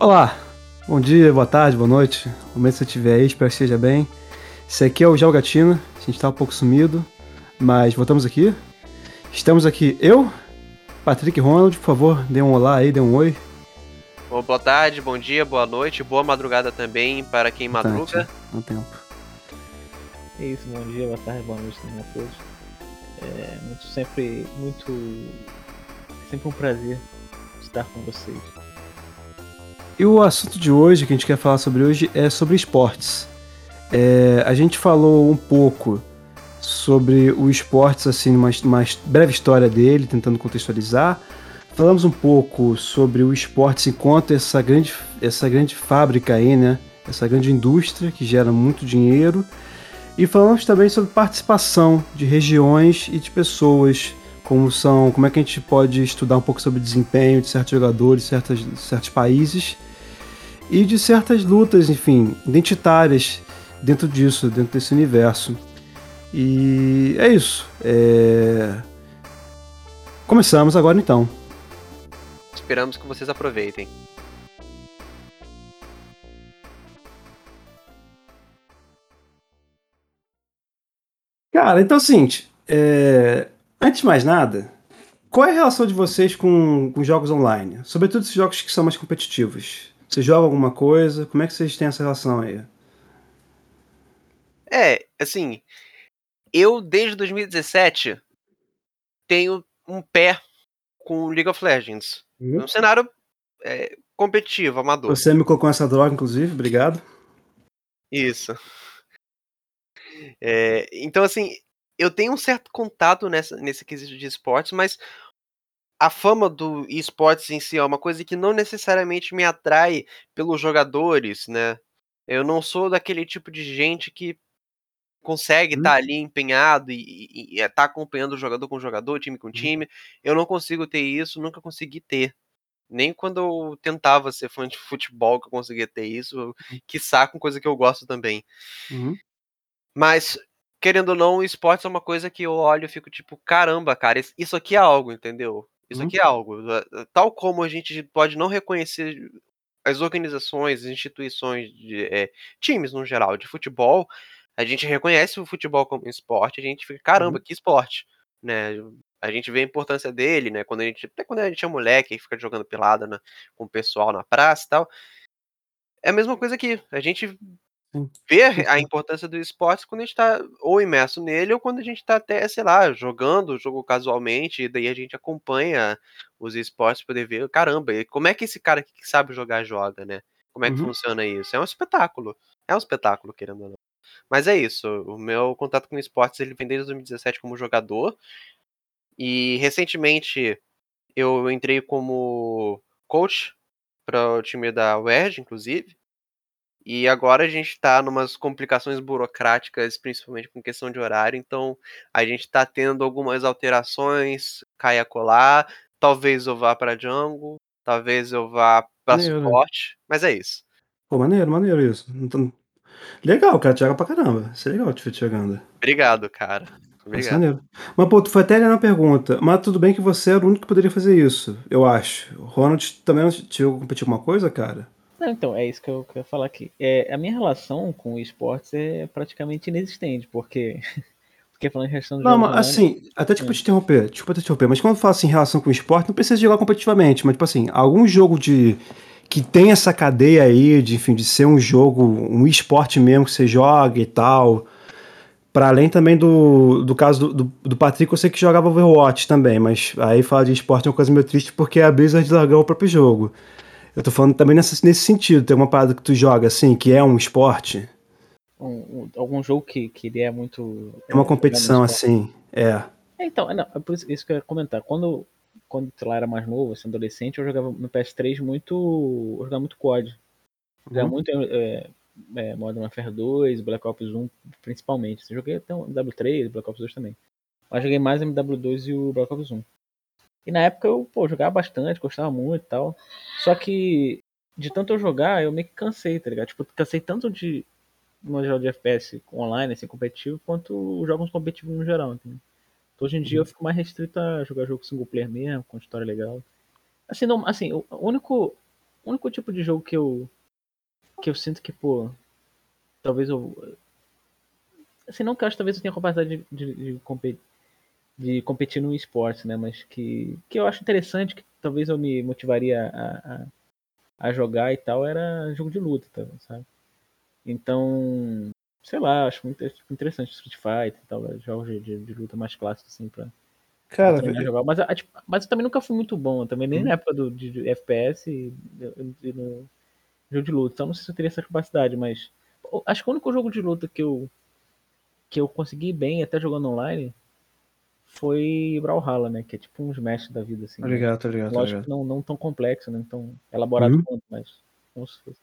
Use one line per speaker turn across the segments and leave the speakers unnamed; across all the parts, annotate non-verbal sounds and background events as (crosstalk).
Olá, bom dia, boa tarde, boa noite. No momento que você estiver aí, espero que esteja bem. Esse aqui é o Gel Gatina, a gente tá um pouco sumido, mas voltamos aqui. Estamos aqui eu, Patrick Ronald, por favor, dê um olá aí, dê um oi.
Bom, boa tarde, bom dia, boa noite, boa madrugada também para quem madruga.
No tempo.
É isso, bom dia, boa tarde, boa noite também a todos. É muito, sempre muito. Sempre um prazer estar com vocês.
E o assunto de hoje, que a gente quer falar sobre hoje, é sobre esportes. É, a gente falou um pouco sobre o esportes, assim, uma, uma breve história dele, tentando contextualizar. Falamos um pouco sobre o esportes enquanto essa grande, essa grande fábrica aí, né? Essa grande indústria que gera muito dinheiro. E falamos também sobre participação de regiões e de pessoas, como são, como é que a gente pode estudar um pouco sobre desempenho de certos jogadores, certos, certos países e de certas lutas, enfim, identitárias dentro disso, dentro desse universo. E é isso. É... Começamos agora então.
Esperamos que vocês aproveitem.
Cara, então é o seguinte, é... antes de mais nada, qual é a relação de vocês com, com jogos online? Sobretudo esses jogos que são mais competitivos. Você joga alguma coisa? Como é que vocês têm essa relação aí?
É, assim, eu desde 2017 tenho um pé com League of Legends.
Uhum.
Um cenário é, competitivo, amador.
Você me colocou essa droga, inclusive, obrigado.
Isso. É, então, assim, eu tenho um certo contato nessa, nesse quesito de esportes, mas a fama do esportes em si é uma coisa que não necessariamente me atrai pelos jogadores, né? Eu não sou daquele tipo de gente que consegue estar
Hum.
tá ali empenhado e, estar tá acompanhando jogador com jogador, time com time. Eu não consigo ter isso, nunca consegui ter. Nem quando eu tentava ser fã de futebol que eu conseguia ter isso, que com coisa que eu gosto também.
Uhum.
Mas, querendo ou não, o esporte é uma coisa que eu olho e fico tipo, caramba, cara, isso aqui é algo, entendeu? Isso
Uhum.
aqui é algo. eh, Tal como a gente pode não reconhecer as organizações, as instituições, de, é, times no geral, de futebol, a gente reconhece o futebol como esporte, a gente fica, caramba,
Uhum.
que esporte, né? A gente vê a importância dele, né? Quando a gente, até quando a gente é moleque, fica jogando pelada na, com o pessoal na praça e tal. É a mesma coisa aqui. A gente Vê a importância do esporte quando a gente tá ou imerso nele ou quando a gente tá até, sei lá, jogando o jogo casualmente, e daí a gente acompanha os esportes pra poder ver, caramba, e como é que esse cara que sabe jogar joga, né? Como é que
Uhum.
funciona isso? É um espetáculo. É um espetáculo, querendo ou não. Mas é isso, o meu contato com esportes ele vem desde 2017 como jogador. E recentemente eu entrei como coach para o time da UERJ, inclusive. E agora a gente tá numas complicações burocráticas, principalmente com questão de horário, então a gente tá tendo algumas alterações, cai a colar, talvez eu vá pra jungle, talvez eu vá
Maneiro, né?
suporte, mas é isso.
Pô, maneiro, maneiro isso. Então, Legal, cara, te joga pra caramba. Isso é legal te ver te jogando.
Obrigado, cara.
É
Obrigado.
maneiro. Mas, pô, tu foi até ali na pergunta. Mas tudo bem que você era o único que poderia fazer isso, eu acho. O Ronald também não te competir alguma coisa, cara?
Não, então, é isso que eu quero falar aqui. É, a minha relação com esportes é praticamente inexistente, porque. (laughs) Porque falando em questão de
Não, mas assim, até tipo te interromper, desculpa te interromper, mas quando fala assim em relação com o esporte, não precisa jogar competitivamente, mas tipo assim, algum jogo de que tem essa cadeia aí de, enfim, de ser um jogo, um esporte mesmo que você joga e tal. Para além também do, do caso do, do, do Patrick, eu sei que jogava Overwatch também, mas aí falar de esporte é uma coisa meio triste porque a Blizzard largou o próprio jogo. Eu tô falando também nessa, nesse sentido, tem uma parada que tu joga assim, que é um esporte,
um- um- algum jogo que, que ele é muito.
é uma
é,
competição assim, é.
É, então, é, não, é por isso, isso que eu ia comentar. Quando, quando sei lá, era mais novo, assim, adolescente, eu jogava no PS3 muito. Eu jogava muito COD. Jogava
Uhum.
muito é, é, Modern Warfare 2, Black Ops 1, principalmente. Eu joguei até o MW3, Black Ops 2 também. Mas joguei mais o MW2 e o Black Ops 1. E na época eu, pô, jogava bastante, gostava muito e tal. Só que de tanto eu jogar, eu meio que cansei, tá ligado? Tipo, cansei tanto de no jogo de FPS online, assim, competitivo, quanto os jogos competitivos no geral, entendeu? Então, hoje em dia eu fico mais restrito a jogar jogo single player mesmo, com história legal. Assim, não, assim, o único o único tipo de jogo que eu que eu sinto que, pô, talvez eu assim, não que eu acho talvez eu tenha capacidade de, de, de, competir, de competir no esporte, né, mas que, que eu acho interessante, que talvez eu me motivaria a, a, a jogar e tal, era jogo de luta, sabe? Então, sei lá, acho muito interessante Street Fighter e tal, jogos de, de, de luta mais clássicos, assim, pra,
Cara,
jogar. Mas, tipo, mas eu também nunca fui muito bom, também nem hum. na época do, de, de FPS e, e, no jogo de luta. Então não sei se eu teria essa capacidade, mas acho que o único jogo de luta que eu que eu consegui bem, até jogando online, foi Brawlhalla, né? Que é tipo um Smash da vida, assim.
Obrigado, né? obrigado.
Lógico
que
não, não tão complexo, né? Tão elaborado uhum. quanto, mas como se fosse.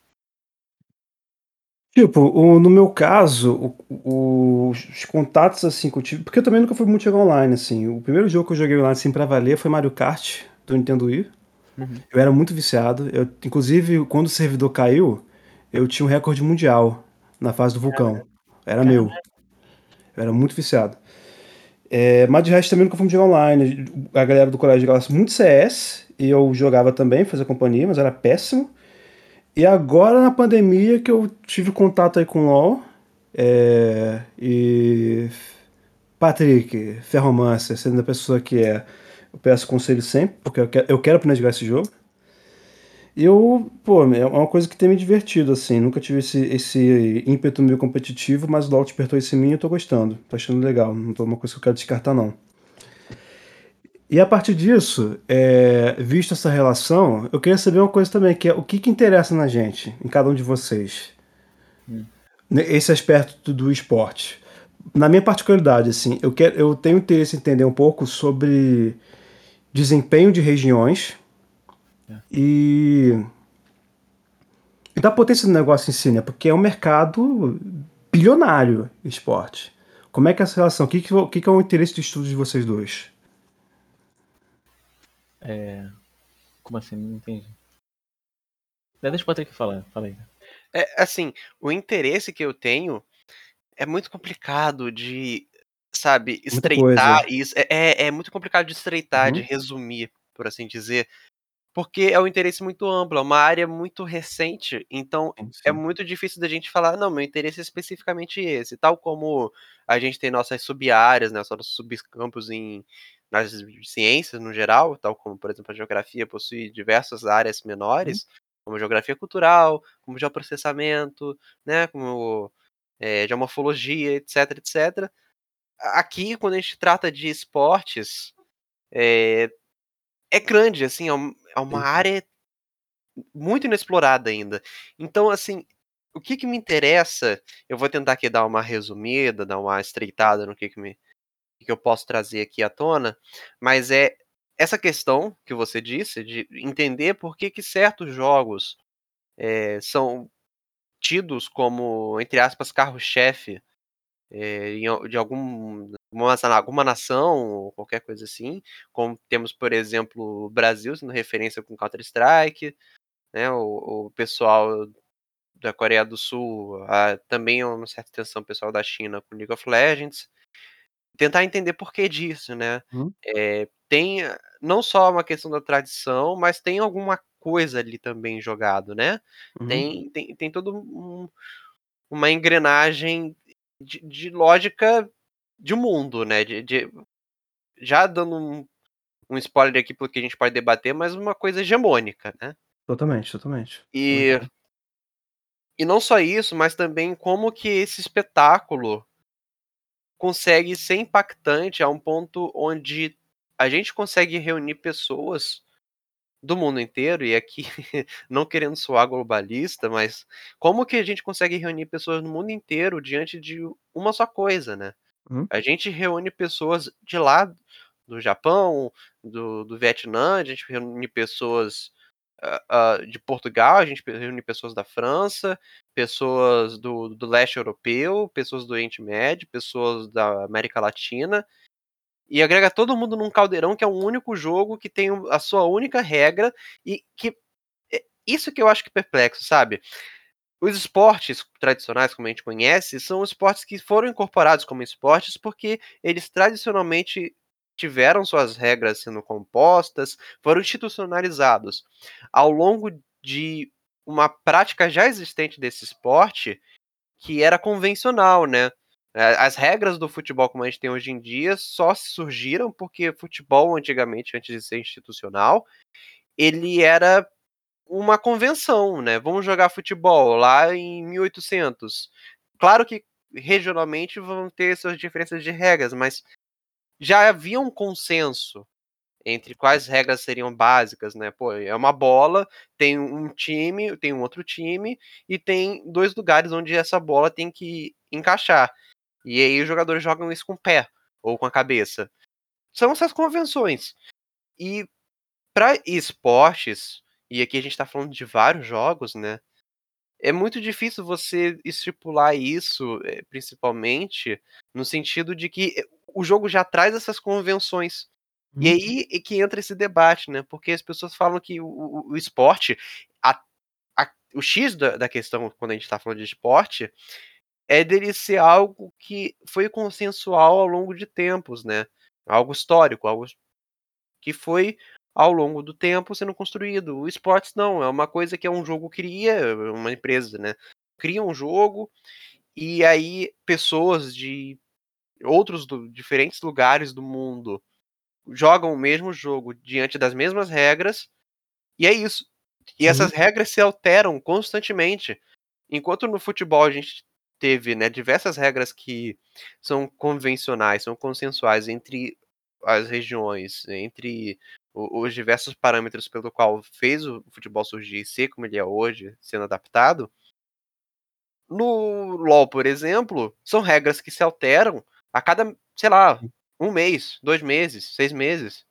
Tipo, o, no meu caso, o, o, os contatos assim que eu tive. Porque eu também nunca fui muito jogar online, assim. O primeiro jogo que eu joguei online assim pra valer foi Mario Kart, do Nintendo Wii. Uhum. Eu era muito viciado. Eu, inclusive, quando o servidor caiu, eu tinha um recorde mundial na fase do vulcão. Era meu. Eu era muito viciado. É, mas de resto também nunca fui jogar online. A galera do colégio jogava muito CS, e eu jogava também, fazia companhia, mas era péssimo. E agora na pandemia que eu tive contato aí com o LoL. É, e. Patrick, Ferromancer, sendo a pessoa que é, eu peço conselho sempre, porque eu quero, eu quero aprender a jogar esse jogo. Eu, pô, é uma coisa que tem me divertido, assim. Nunca tive esse, esse ímpeto meio competitivo, mas o LoL despertou esse em mim e eu tô gostando. Tô achando legal. Não tô uma coisa que eu quero descartar, não. E a partir disso, é, visto essa relação, eu queria saber uma coisa também, que é o que, que interessa na gente, em cada um de vocês. Hum. Esse aspecto do, do esporte. Na minha particularidade, assim, eu, quero, eu tenho interesse em entender um pouco sobre desempenho de regiões, e, e da potência do negócio em si, né? Porque é um mercado bilionário esporte. Como é que é essa relação? O que, que, que é o interesse de estudo de vocês dois?
É... Como assim? Não entendi. Deixa o Patrick falar. Fala aí.
É, assim, o interesse que eu tenho é muito complicado de, sabe, estreitar isso. É, é, é, muito complicado de estreitar, uhum. de resumir, por assim dizer porque é um interesse muito amplo, é uma área muito recente, então é sim, sim. é muito difícil da gente falar, não, meu interesse é especificamente esse, tal como a gente tem nossas sub-áreas, né, nossos subcampos em nas ciências no geral, tal como, por exemplo, a geografia possui diversas áreas menores, hum. como geografia cultural, como geoprocessamento, né, como é, geomorfologia, etc, etc. Aqui, quando a gente trata de esportes, é, é grande, assim, é, é uma área muito inexplorada ainda. Então, assim, o que que me interessa, eu vou tentar aqui dar uma resumida, dar uma estreitada no que que, me, que eu posso trazer aqui à tona, mas é essa questão que você disse, de entender por que que certos jogos é, são tidos como, entre aspas, carro-chefe é, de algum, uma, alguma nação ou qualquer coisa assim, como temos, por exemplo, o Brasil sendo referência com Counter-Strike, né, o, o, pessoal da Coreia do Sul, a, também uma certa atenção pessoal da China com League of Legends, tentar entender por que disso, né? Hum. É, tem não só uma questão da tradição, mas tem alguma coisa ali também jogado, né? Uhum. Tem, tem, tem todo um, uma engrenagem de, de lógica de mundo, né? De, de já dando um, um, spoiler aqui porque a gente pode debater, mas uma coisa hegemônica, né?
Totalmente, totalmente.
E, uhum. e não só isso, mas também como que esse espetáculo consegue ser impactante a um ponto onde a gente consegue reunir pessoas do mundo inteiro, e aqui (laughs) não querendo soar globalista, mas como que a gente consegue reunir pessoas no mundo inteiro diante de uma só coisa, né? Uhum. A gente reúne pessoas de lá do Japão, do, do Vietnã, a gente reúne pessoas uh, uh, de Portugal, a gente reúne pessoas da França, pessoas do, do leste europeu, pessoas do Oriente Médio, pessoas da América Latina, e agrega todo mundo num caldeirão que é um único jogo que tem a sua única regra e que é isso que eu acho que é perplexo, sabe? Os esportes tradicionais, como a gente conhece, são esportes que foram incorporados como esportes porque eles tradicionalmente tiveram suas regras sendo compostas, foram institucionalizados. Ao longo de uma prática já existente desse esporte que era convencional, né? As regras do futebol como a gente tem hoje em dia só surgiram porque futebol antigamente, antes de ser institucional, ele era uma convenção, né? Vamos jogar futebol lá em 1800. Claro que regionalmente vão ter suas diferenças de regras, mas já havia um consenso entre quais regras seriam básicas, né? Pô, é uma bola, tem um time, tem um outro time e tem dois lugares onde essa bola tem que encaixar. E aí os jogadores jogam isso com o pé ou com a cabeça. São essas convenções. E para esportes, e aqui a gente está falando de vários jogos, né? É muito difícil você estipular isso, eh, principalmente, no sentido de que eh, o jogo já traz essas convenções. E
Uhum.
aí é que entra esse debate, né? Porque as pessoas falam que o, o, o esporte, a, a, o X da, da questão, quando a gente está falando de esporte, é dele ser algo que foi consensual ao longo de tempos, né? Algo histórico, algo que foi ao longo do tempo sendo construído. O esportes não, é uma coisa que é um jogo cria, uma empresa, né? Cria um jogo e aí pessoas de outros do, diferentes lugares do mundo jogam o mesmo jogo diante das mesmas regras, e é isso. E
Uhum.
essas regras se alteram constantemente. Enquanto no futebol a gente teve né, diversas regras que são convencionais, são consensuais entre as regiões, entre os diversos parâmetros pelo qual fez o futebol surgir e ser como ele é hoje, sendo adaptado. No LoL, por exemplo, são regras que se alteram a cada, sei lá, um mês, dois meses, seis meses.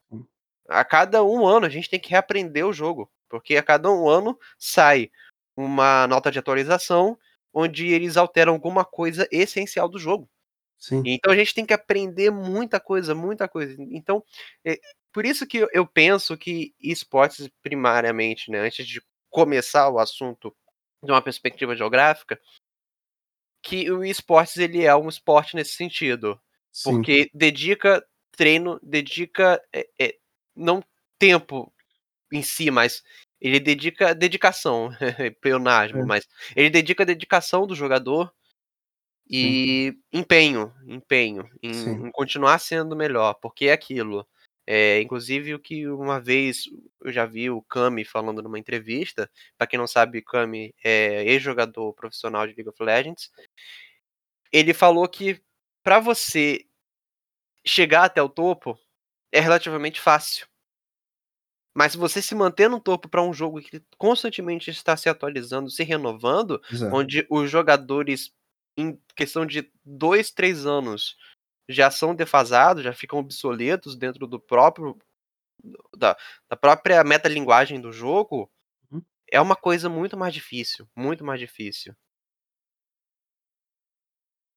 A cada um ano a gente tem que reaprender o jogo. Porque a cada um ano sai uma nota de atualização onde eles alteram alguma coisa essencial do jogo.
Sim.
Então a gente tem que aprender muita coisa, muita coisa. Então, é, por isso que eu penso que esportes, primariamente, né, antes de começar o assunto de uma perspectiva geográfica, que o esportes ele é um esporte nesse sentido.
Sim.
Porque dedica treino, dedica é, é, não tempo em si, mas ele dedica dedicação, (laughs) peonasmo,
É.
mas ele dedica a dedicação do jogador e empenho, empenho em,
Sim.
em continuar sendo melhor, porque é aquilo. É, inclusive o que uma vez eu já vi o Kami falando numa entrevista, para quem não sabe, Kami é ex-jogador profissional de League of Legends. Ele falou que para você chegar até o topo é relativamente fácil. Mas se você se manter no topo para um jogo que constantemente está se atualizando, se renovando,
Exato.
onde os jogadores, em questão de dois, três anos, já são defasados, já ficam obsoletos dentro do próprio da, da própria metalinguagem do jogo,
Uhum.
é uma coisa muito mais difícil, muito mais difícil.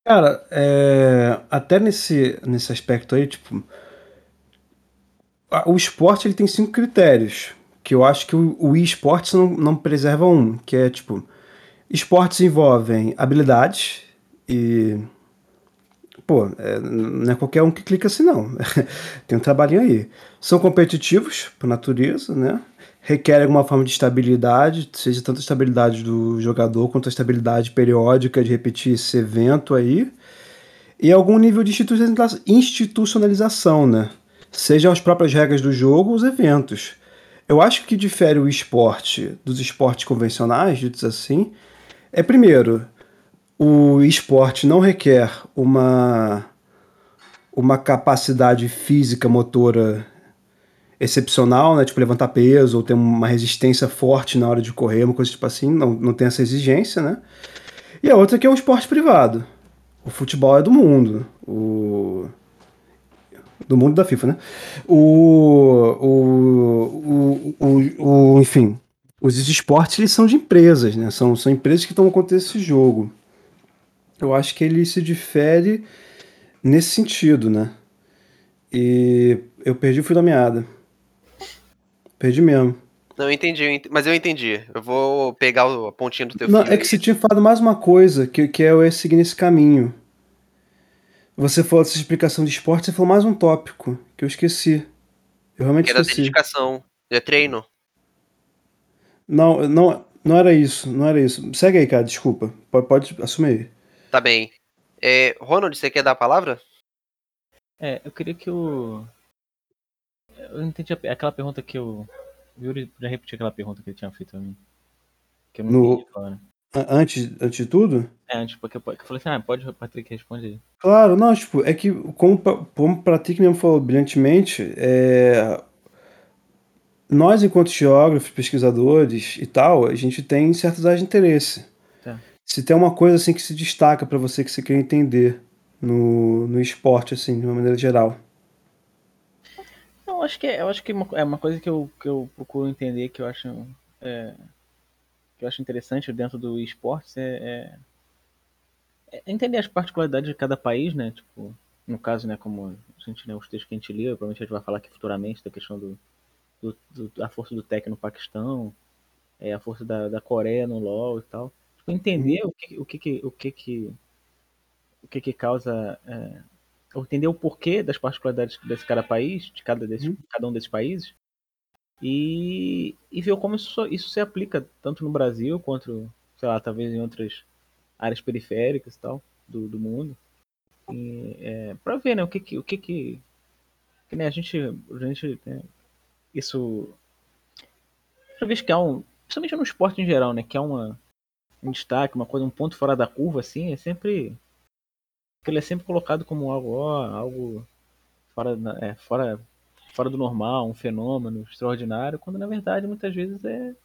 Cara, é, até nesse, nesse aspecto aí, tipo, o esporte ele tem cinco critérios, que eu acho que o, o esportes não, não preserva um, que é tipo, esportes envolvem habilidades e, pô, é, não é qualquer um que clica assim não, (laughs) tem um trabalhinho aí. São competitivos, por natureza, né? Requerem alguma forma de estabilidade, seja tanto a estabilidade do jogador quanto a estabilidade periódica de repetir esse evento aí e algum nível de institucionaliza- institucionalização, né? Sejam as próprias regras do jogo os eventos. Eu acho que difere o esporte dos esportes convencionais, ditos assim, é primeiro, o esporte não requer uma, uma capacidade física motora excepcional, né? Tipo, levantar peso ou ter uma resistência forte na hora de correr, uma coisa tipo assim, não, não tem essa exigência, né? E a outra que é um esporte privado. O futebol é do mundo. O... Do mundo da FIFA, né? O, o, o, o, enfim, os esportes eles são de empresas, né? São, são empresas que estão conta esse jogo. Eu acho que ele se difere nesse sentido, né? E eu perdi o fio da meada. Perdi mesmo.
Não, eu entendi, mas eu entendi. Eu vou pegar a pontinha do teu
Não,
fio.
é que você tinha falado mais uma coisa, que, que é eu ia seguir nesse caminho. Você falou dessa explicação de esporte, você falou mais um tópico, que eu esqueci. Eu realmente
que é da
esqueci.
dedicação, é treino.
Não, não, não era isso, não era isso. Segue aí, cara, desculpa. Pode, pode assumir aí.
Tá bem. É, Ronald, você quer dar a palavra?
É, eu queria que o. Eu não entendi a- aquela pergunta que o. O Yuri podia repetir aquela pergunta que ele tinha feito a mim. Que eu não
No-
entendi agora.
Antes, antes de tudo?
É, antes, porque eu, porque eu falei assim, ah, pode, Patrick, responde aí.
Claro, não, tipo, é que como, como o Pratik mesmo falou brilhantemente, é, nós enquanto geógrafos, pesquisadores e tal, a gente tem certas áreas de interesse.
Tá.
Se tem uma coisa assim que se destaca pra você que você quer entender no, no esporte, assim, de uma maneira geral.
Eu acho que é, eu acho que uma, é uma coisa que eu, que eu procuro entender que eu acho é, que eu acho interessante dentro do esporte é, é- é entender as particularidades de cada país, né? Tipo, no caso, né, como a gente, né, os textos que a gente leu, provavelmente a gente vai falar aqui futuramente da questão do, do, do- da força do Tec no Paquistão, é, a força da, da Coreia no LoL e tal. Tipo, entender o que o que que- o que que o que que causa é, entender o porquê das particularidades desse cada país, de cada, desse,
Uhum.
cada um desses países, e, e ver como isso, isso se aplica tanto no Brasil quanto, sei lá, talvez em outras áreas periféricas e tal do, do mundo. E, é, para ver, né, o que que, o que, que, que né, a gente, a gente né, isso eu vejo que há um, principalmente no esporte em geral, né, que há uma um destaque, uma coisa, um ponto fora da curva, assim, é sempre ele é sempre colocado como algo, ó, algo fora, é, fora, fora do normal, um fenômeno extraordinário, quando na verdade muitas vezes é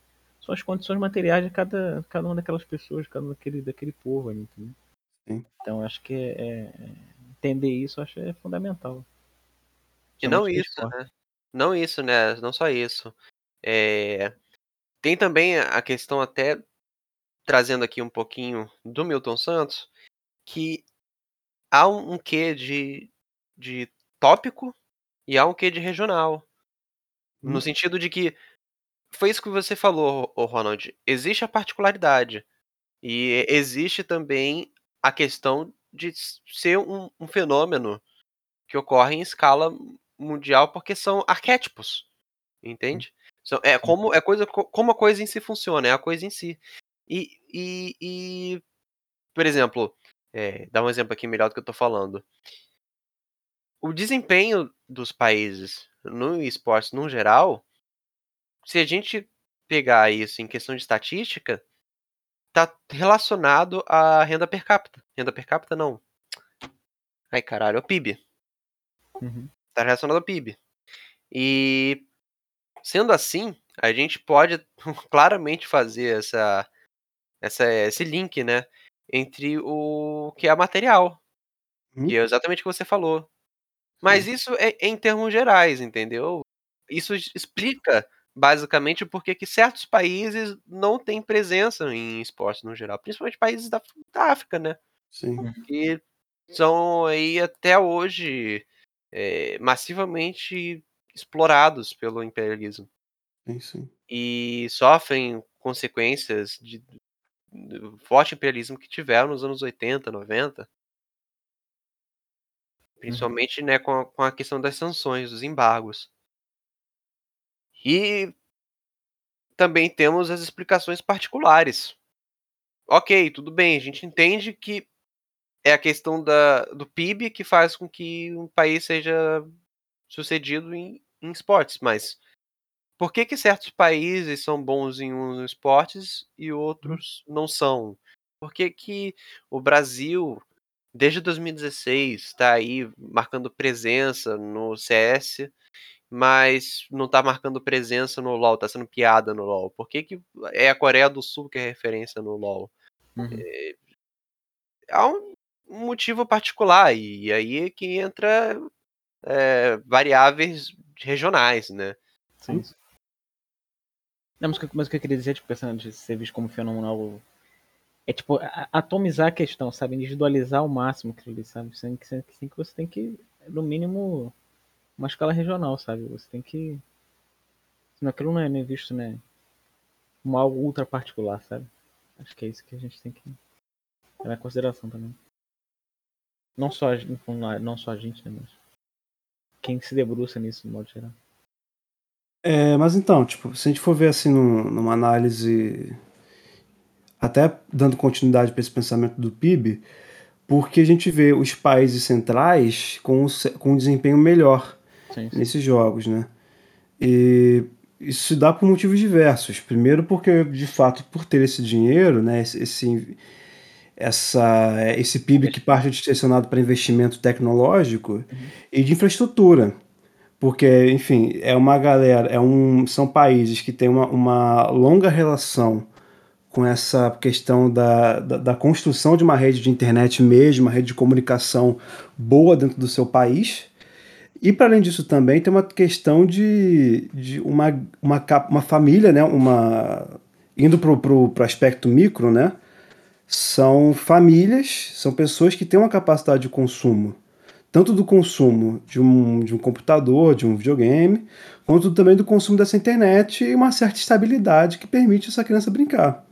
são as condições materiais de cada, cada uma daquelas pessoas, cada um daquele, daquele povo ali, entendeu?
Sim.
Então acho que é, é- entender isso acho é fundamental.
E não isso,
esporte.
né? Não isso, né? Não só isso. É, Tem também a questão até trazendo aqui um pouquinho do Milton Santos, que há um, um quê de, de tópico e há um quê de regional. No
Hum.
sentido de que foi isso que você falou, Ronald. Existe a particularidade. E existe também a questão de ser um, um fenômeno que ocorre em escala mundial, porque são arquétipos. Entende? São- é como é coisa co- como a coisa em si funciona, é a coisa em si. E, e, e por exemplo, é, dá um exemplo aqui melhor do que eu tô falando. O desempenho dos países no esporte no geral, se a gente pegar isso em questão de estatística, tá relacionado à renda per capita. Renda per capita não. Ai, caralho, é o PIB.
Uhum.
Tá relacionado ao PIB. E sendo assim, a gente pode (laughs) claramente fazer essa, essa esse link, né, entre o que é material,
Uhum.
que é exatamente o que você falou. Mas isso é em termos gerais, entendeu? Isso explica basicamente por que que certos países não têm presença em esporte no geral, principalmente países da, da África, né?
Sim.
que são aí até hoje é, massivamente explorados pelo imperialismo
Sim, sim.
e sofrem consequências de, do forte imperialismo que tiveram nos anos 80, 90. Principalmente né, com, a, com a questão das sanções, dos embargos. E também temos as explicações particulares. Ok, tudo bem, a gente entende que é a questão da, do PIB que faz com que um país seja sucedido em, em esportes, mas por que, que certos países são bons em uns esportes e outros não são? Por que, que o Brasil, desde 2016, está aí marcando presença no CS, mas não está marcando presença no LoL, está sendo piada no LoL? Por que, que é a Coreia do Sul que é referência no LoL?
Uhum.
há um motivo particular, e aí é que entra é, variáveis regionais, né?
Sim. Não, mas, o que- mas o que eu queria dizer, tipo, pensando de ser visto como fenômeno É tipo, atomizar a questão, sabe? Individualizar ao máximo aquilo ali, sabe? Sem que, que você tem que, no mínimo, uma escala regional, sabe? Você tem que. Senão aquilo não é nem visto, né? Como algo ultra particular, sabe? Acho que é isso que a gente tem que levar em consideração também. Não só a gente, não só a gente, né? Mas quem se debruça nisso, de modo geral.
É, mas então, tipo, se a gente for ver assim num- numa análise, até dando continuidade para esse pensamento do PIB, porque a gente vê os países centrais com, com um desempenho melhor
Sim, sim.
nesses jogos, né? E isso se dá por motivos diversos. Primeiro, porque de fato, por ter esse dinheiro, né, esse, essa, esse PIB que parte direcionado para investimento tecnológico e de infraestrutura. Porque, enfim, é uma galera, é um, são países que têm uma, uma longa relação com essa questão da, da, da construção de uma rede de internet mesmo, uma rede de comunicação boa dentro do seu país. E para além disso também tem uma questão de, de uma, uma, uma família, né? Uma, indo para o aspecto micro, né? São famílias, são pessoas que têm uma capacidade de consumo, tanto do consumo de um, de um computador, de um videogame, quanto também do consumo dessa internet e uma certa estabilidade que permite essa criança brincar.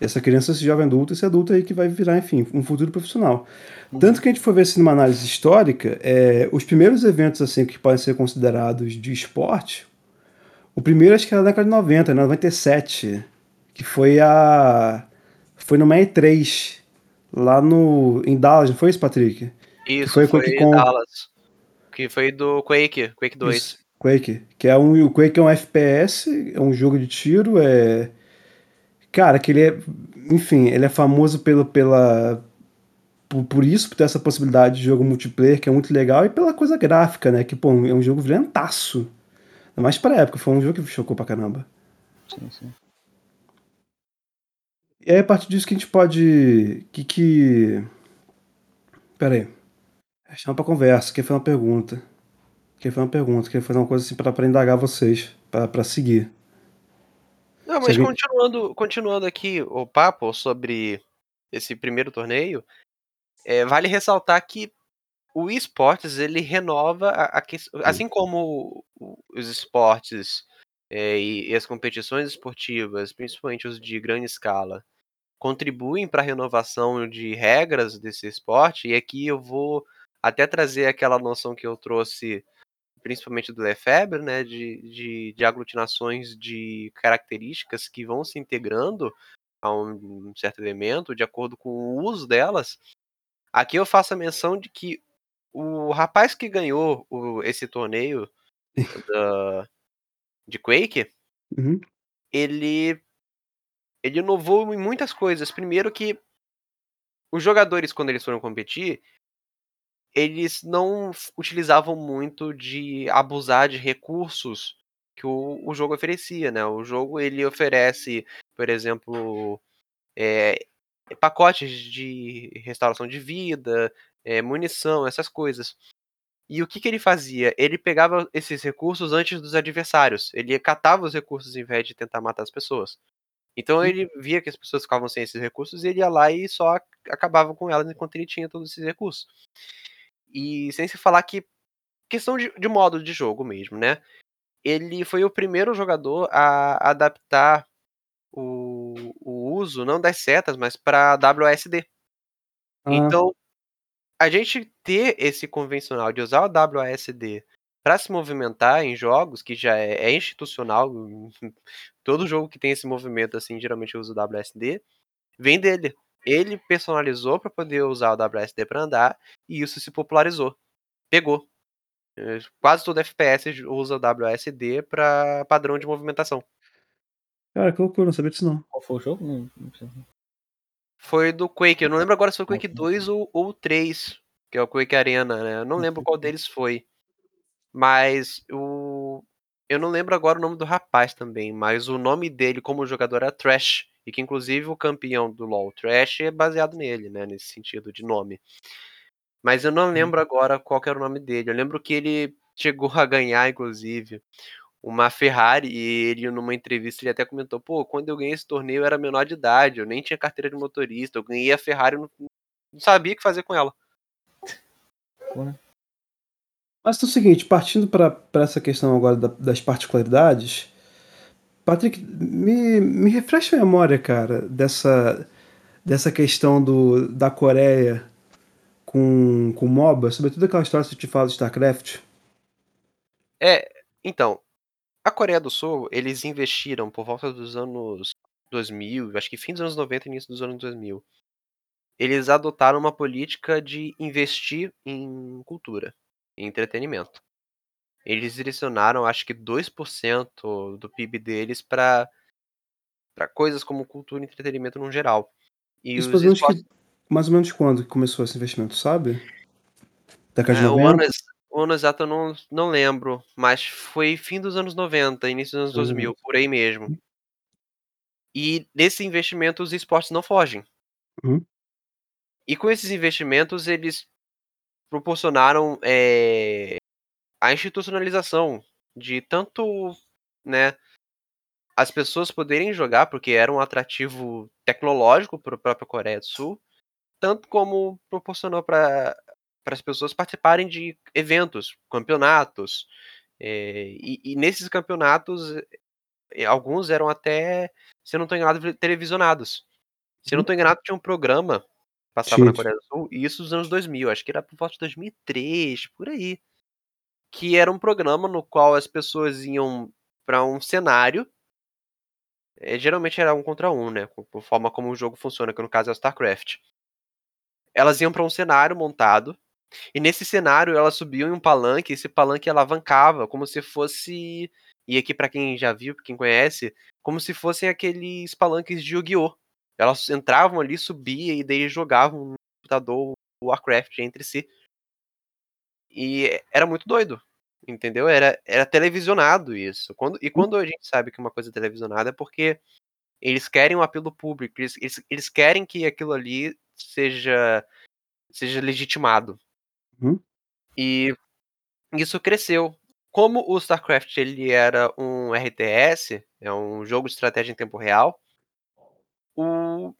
Essa criança, esse jovem adulto, esse adulto aí que vai virar, enfim, um futuro profissional. Tanto que a gente for ver assim numa análise histórica, é, os primeiros eventos assim que podem ser considerados de esporte, o primeiro acho que era na década de 90, né, 97, que foi a foi numa E3 lá no em Dallas, não foi isso, Patrick?
Isso,
foi
foi,
Quake com-
Dallas. Que foi do Quake, Quake 2.
Isso, Quake, que é um o Quake é um FPS, é um jogo de tiro, é cara, que ele é, enfim, ele é famoso pelo pela por, por isso, por ter essa possibilidade de jogo multiplayer que é muito legal e pela coisa gráfica, né, que pô, é um jogo violentaço. Ainda mais pra época, foi um jogo que chocou pra caramba.
sim, sim.
E aí, a partir disso que a gente pode. Que que. Pera aí. É, Chama pra conversa, quem foi uma pergunta. Quem foi uma pergunta, quem fazer uma coisa assim pra, pra indagar vocês, pra, pra seguir.
Não, mas
Você
continuando, continuando aqui o papo sobre esse primeiro torneio, é, vale ressaltar que o esportes ele renova a, a assim como os esportes é, e, e as competições esportivas, principalmente os de grande escala, contribuem para a renovação de regras desse esporte. E aqui eu vou até trazer aquela noção que eu trouxe principalmente do Lefebvre, né, de, de, de aglutinações de características que vão se integrando a um certo elemento de acordo com o uso delas. Aqui eu faço a menção de que o rapaz que ganhou o- esse torneio (laughs) da- de Quake,
Uhum.
ele ele inovou em muitas coisas. Primeiro que os jogadores quando eles foram competir, eles não utilizavam muito de abusar de recursos que o, o jogo oferecia, né? O jogo ele oferece, por exemplo, é, pacotes de restauração de vida, é, munição, essas coisas. E o que, que ele fazia? Ele pegava esses recursos antes dos adversários. Ele catava os recursos em vez de tentar matar as pessoas. Então ele via que as pessoas ficavam sem esses recursos e ele ia lá e só ac- acabava com elas enquanto ele tinha todos esses recursos. E sem se falar que questão de, de modo de jogo mesmo, né? Ele foi o primeiro jogador a adaptar o, o uso não das setas, mas para WASD.
Ah,
Então, a gente ter esse convencional de usar o WASD para se movimentar em jogos, que já é, é institucional, (laughs) todo jogo que tem esse movimento assim, geralmente usa o WASD, vem dele. Ele personalizou para poder usar o WASD para andar e isso se popularizou. Pegou. É, Quase todo FPS usa o WASD para padrão de movimentação.
cara, que loucura, não sabia disso não.
Qual foi o jogo? Não, não sei.
Foi do Quake. Eu não lembro agora se foi Quake
Ok.
2 ou, ou 3, que é o Quake Arena, né? Eu não lembro qual deles foi. Mas o. Eu não lembro agora o nome do rapaz também, mas o nome dele como jogador era Trash. E que inclusive o campeão do LoL Trash é baseado nele, né? Nesse sentido de nome. Mas eu não lembro agora qual era o nome dele. Eu lembro que ele chegou a ganhar, inclusive, uma Ferrari e ele, numa entrevista, ele até comentou: pô, quando eu ganhei esse torneio eu era menor de idade, eu nem tinha carteira de motorista, eu ganhei a Ferrari, não, não sabia o que fazer com ela.
Porra.
Mas é o seguinte, partindo para essa questão agora da- das particularidades, Patrick, me, me refresca a memória, cara, dessa, dessa questão do, da Coreia com, com MOBA, sobretudo aquela história que eu te falo de StarCraft.
É, então, a Coreia do Sul, eles investiram por volta dos anos 2000, acho que fim dos anos 90 e início dos anos 2000. Eles adotaram uma política de investir em cultura, em entretenimento. Eles direcionaram, acho que 2% do PIB deles para para coisas como cultura e entretenimento no geral. E
Isso
os
mais ou menos,
esportes-
que, mais ou menos quando começou esse investimento, sabe? Década de
É, o,
90?
ano, ex- o ano exato eu não, não lembro, mas foi fim dos anos 90, início dos anos
Anos
2000, por aí mesmo. E nesse investimento os esportes não fogem.
Uhum.
E com esses investimentos eles proporcionaram é, a institucionalização de tanto né, as pessoas poderem jogar, porque era um atrativo tecnológico para a própria Coreia do Sul, tanto como proporcionou para as pessoas participarem de eventos, campeonatos. é, e, e nesses campeonatos, eh, alguns eram até, se eu não estou enganado, televisionados. Se eu não estou enganado, tinha um programa que passava na Coreia do Sul, e isso nos anos 2000, acho que era por volta de 2003, por aí. Que era um programa no qual as pessoas iam para um cenário é, geralmente era um contra um, né? Por forma como o jogo funciona, que no caso é o StarCraft. Elas iam para um cenário montado, e nesse cenário elas subiam em um palanque, e esse palanque alavancava, como se fosse. E aqui, para quem já viu, pra quem conhece, como se fossem aqueles palanques de Yu-Gi-Oh! Elas entravam ali, subiam, e daí jogavam no computador Warcraft entre si. E era muito doido. Entendeu? Era, era televisionado isso. Quando, e quando a gente sabe que uma coisa é televisionada é porque eles querem um apelo público, eles, eles, eles querem que aquilo ali seja, seja legitimado.
Uhum.
E isso cresceu. Como o StarCraft ele era um RTS, é um jogo de estratégia em tempo real, o,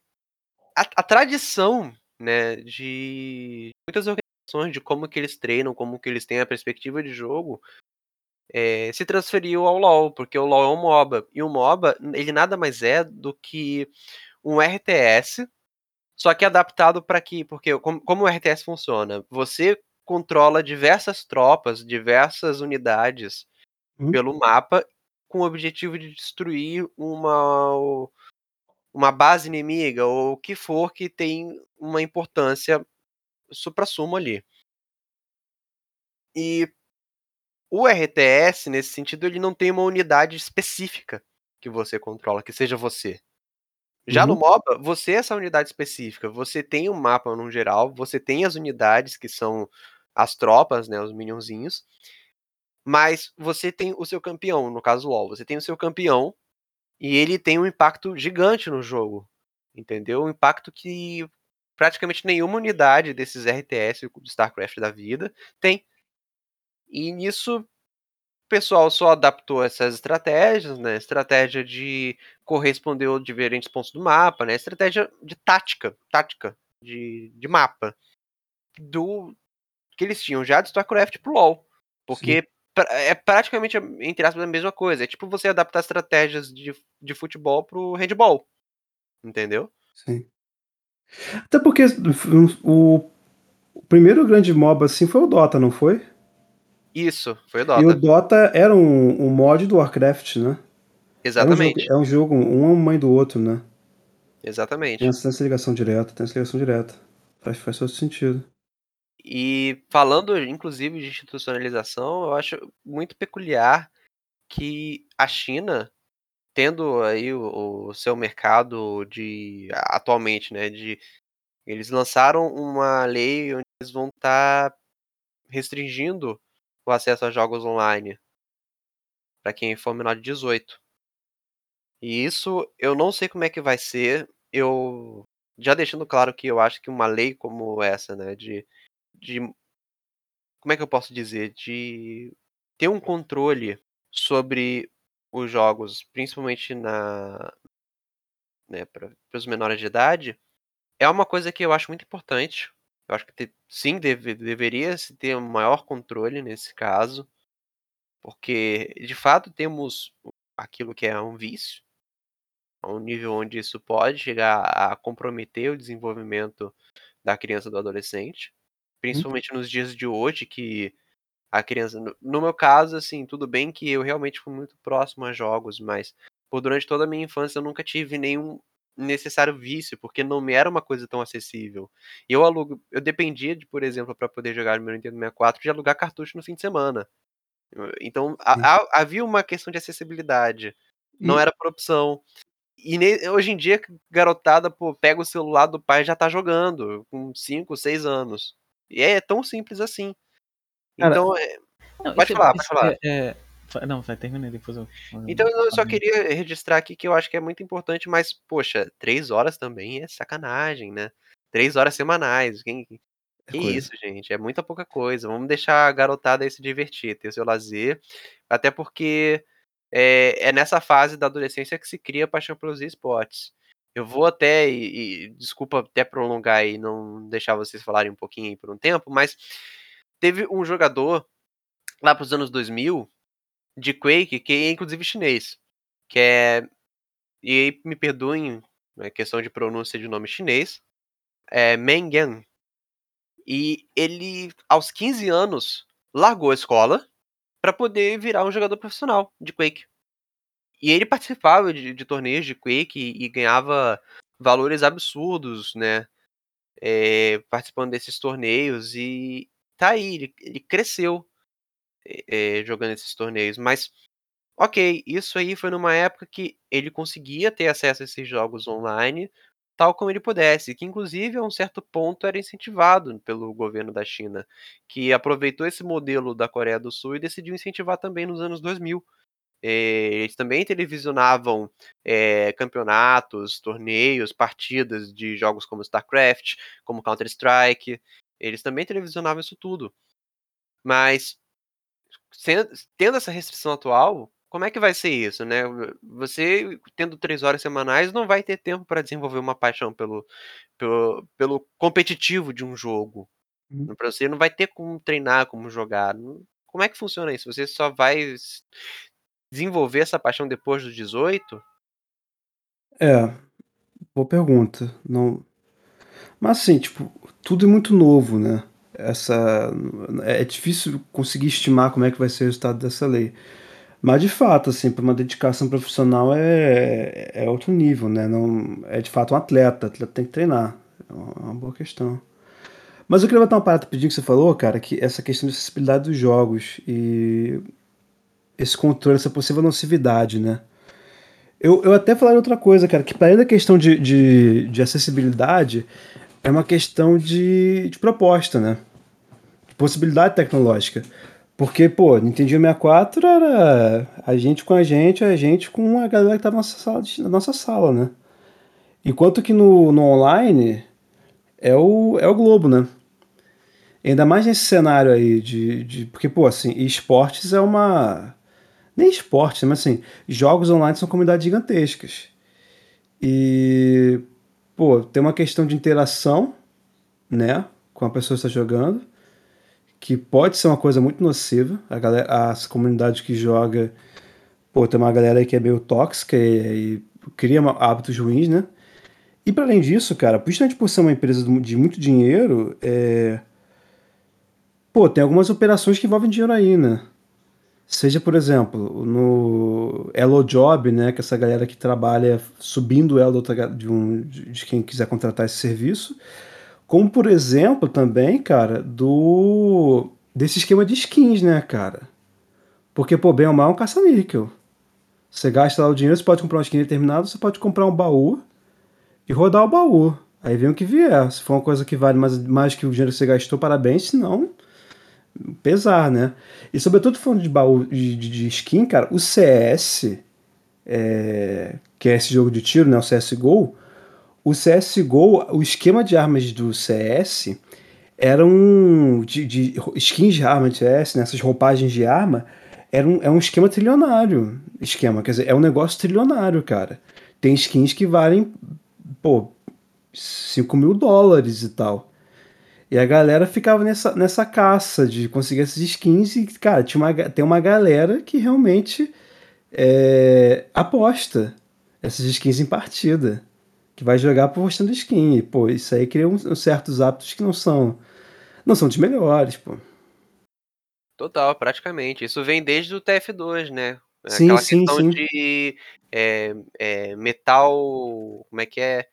a, a tradição né, de muitas organizações, de como que eles treinam, como que eles têm a perspectiva de jogo, é, se transferiu ao LoL, porque o LoL é um MOBA. E o MOBA, ele nada mais é do que um RTS, só que adaptado para que, porque como, como o RTS funciona? Você controla diversas tropas, diversas unidades
Uhum.
pelo mapa, com o objetivo de destruir uma uma base inimiga ou o que for que tem uma importância supra-sumo ali. E o RTS, nesse sentido, ele não tem uma unidade específica que você controla, que seja você. Já no
Uhum.
MOBA, você é essa unidade específica. Você tem um mapa no geral, você tem as unidades que são as tropas, né, os minionzinhos. Mas você tem o seu campeão, no caso LoL, você tem o seu campeão e ele tem um impacto gigante no jogo. Entendeu? Um impacto que praticamente nenhuma unidade desses RTS do StarCraft da vida tem. E nisso o pessoal só adaptou essas estratégias, né? Estratégia de corresponder aos diferentes pontos do mapa, né? Estratégia de tática, tática de, de mapa do que eles tinham já de StarCraft pro LoL, porque é praticamente entre aspas a mesma coisa. É tipo você adaptar estratégias de, de futebol pro handball, entendeu?
Sim. Até porque o, o primeiro grande MOBA assim foi o Dota, não foi?
Isso, foi o
E o
Dota.
Dota era um, um mod do Warcraft, né?
Exatamente,
É um jogo, é um jogo um é mãe do outro, né?
exatamente.
Tem essa, tem essa ligação direta, tem essa ligação direta. Faz, faz todo sentido.
E falando, inclusive, de institucionalização, eu acho muito peculiar que a China, tendo aí o, o seu mercado de atualmente, né, de eles lançaram uma lei onde eles vão estar restringindo o acesso a jogos online para quem for menor de 18. E isso eu não sei como é que vai ser. Eu já deixando claro que eu acho que uma lei como essa, né, de de como é que eu posso dizer? De ter um controle sobre os jogos, principalmente na né, para os menores de idade, é uma coisa que eu acho muito importante. Eu acho que te- sim, deve, deveria se ter um maior controle nesse caso, porque de fato temos aquilo que é um vício, a um nível onde isso pode chegar a comprometer o desenvolvimento da criança e do adolescente, principalmente nos dias de hoje que a criança. No, meu caso, assim, tudo bem que eu realmente fui muito próximo a jogos, mas por durante toda a minha infância eu nunca tive nenhum necessário vício, porque não me era uma coisa tão acessível. Eu alugo, eu dependia de, por exemplo, para poder jogar no meu Nintendo 64, de alugar cartucho no fim de semana. Então a, a, havia uma questão de acessibilidade. Não era por opção. E ne, hoje em dia, garotada, pô, pega o celular do pai e já tá jogando, com 5, 6 anos. E é tão simples assim. Cara, então, é... não, pode falar, pode falar.
É, é... Não, vai terminar depois eu.
Então eu só queria registrar aqui que eu acho que é muito importante, mas, poxa, três horas também é sacanagem, né? Três horas semanais. Quem, é que isso, gente, é muita pouca coisa. Vamos deixar a garotada aí se divertir, ter o seu lazer. Até porque é, é nessa fase da adolescência que se cria a paixão pelos esportes. Eu vou até, e, e, desculpa até prolongar e não deixar vocês falarem um pouquinho por um tempo, mas teve um jogador lá para os anos 2000 de Quake, que é inclusive chinês, que é, e aí me perdoem, é questão de pronúncia de nome chinês, é Meng Yan. E ele, aos 15 anos, largou a escola para poder virar um jogador profissional de Quake. E ele participava de, de torneios de Quake e, e, ganhava valores absurdos, né? É, participando desses torneios e tá aí, ele, ele cresceu é, jogando esses torneios. Mas, ok, isso aí foi numa época que ele conseguia ter acesso a esses jogos online, tal como ele pudesse, que inclusive a um certo ponto era incentivado pelo governo da China, que aproveitou esse modelo da Coreia do Sul e decidiu incentivar também nos anos 2000. É, eles também televisionavam é, campeonatos, torneios, partidas de jogos como StarCraft, como Counter-Strike. Eles também televisionavam isso tudo. Mas, sendo, tendo essa restrição atual, como é que vai ser isso, né? Você, tendo três horas semanais, não vai ter tempo para desenvolver uma paixão pelo, pelo, pelo competitivo de um jogo. Uhum. Você não vai ter como treinar, como jogar. Como é que funciona isso? Você só vai desenvolver essa paixão depois dos 18?
É, boa pergunta. Não... Mas assim, tipo, tudo é muito novo, né? Essa... É difícil conseguir estimar como é que vai ser o resultado dessa lei. Mas de fato, assim, para uma dedicação profissional é, é outro nível, né? Não, é de fato um atleta, atleta tem que treinar. É uma boa questão. Mas eu queria botar uma parada pedindo que você falou, cara, que essa questão de acessibilidade dos jogos e esse controle, essa possível nocividade, né? Eu, eu até falaria outra coisa, cara, que para além da questão de, de, de, acessibilidade, é uma questão de, de proposta, né? De possibilidade tecnológica. Porque, pô, Nintendo 64 era a gente com a gente, a gente com a galera que tava na nossa sala, na nossa sala né? Enquanto que no, no online é o, é o Globo, né? Ainda mais nesse cenário aí de, de. Porque, pô, assim, esportes é uma. Nem esporte, mas assim, jogos online são comunidades gigantescas. E. Pô, tem uma questão de interação, né? Com a pessoa que está jogando que pode ser uma coisa muito nociva. A galera, as comunidades que joga, pô, tem uma galera aí que é meio tóxica e, e cria hábitos ruins, né? E para além disso, cara, justamente por ser uma empresa de muito dinheiro, é... pô, tem algumas operações que envolvem dinheiro aí, né? Seja, por exemplo, no Elo Job, né, que essa galera que trabalha subindo o elo de, um, de quem quiser contratar esse serviço, como, por exemplo, também, cara, do desse esquema de skins, né, cara? Porque, pô, bem ou mal é um caça-níquel. Você gasta lá o dinheiro, você pode comprar uma skin determinada, você pode comprar um baú e rodar o baú. Aí vem o que vier. Se for uma coisa que vale mais, mais que o dinheiro que você gastou, parabéns. Se não, pesar, né? E sobretudo falando de baú de, de, skin, cara, o CS, é, que é esse jogo de tiro, né? O CSGO, o CSGO, o esquema de armas do CS eram de, de skins de arma de CS, né, roupagens de arma, era um, é um esquema trilionário. Esquema, quer dizer, é um negócio trilionário, cara. Tem skins que valem, pô, 5 mil dólares e tal. E a galera ficava nessa, nessa caça de conseguir essas skins e, cara, tinha uma, tem uma galera que realmente é, aposta essas skins em partida que vai jogar postando skin. E, pô, isso aí cria uns, uns certos hábitos que não são não são dos melhores, pô.
Total, praticamente. Isso vem desde o TF2, né?
Sim,
Aquela
sim,
questão
sim.
de é, é, metal. Como é que é?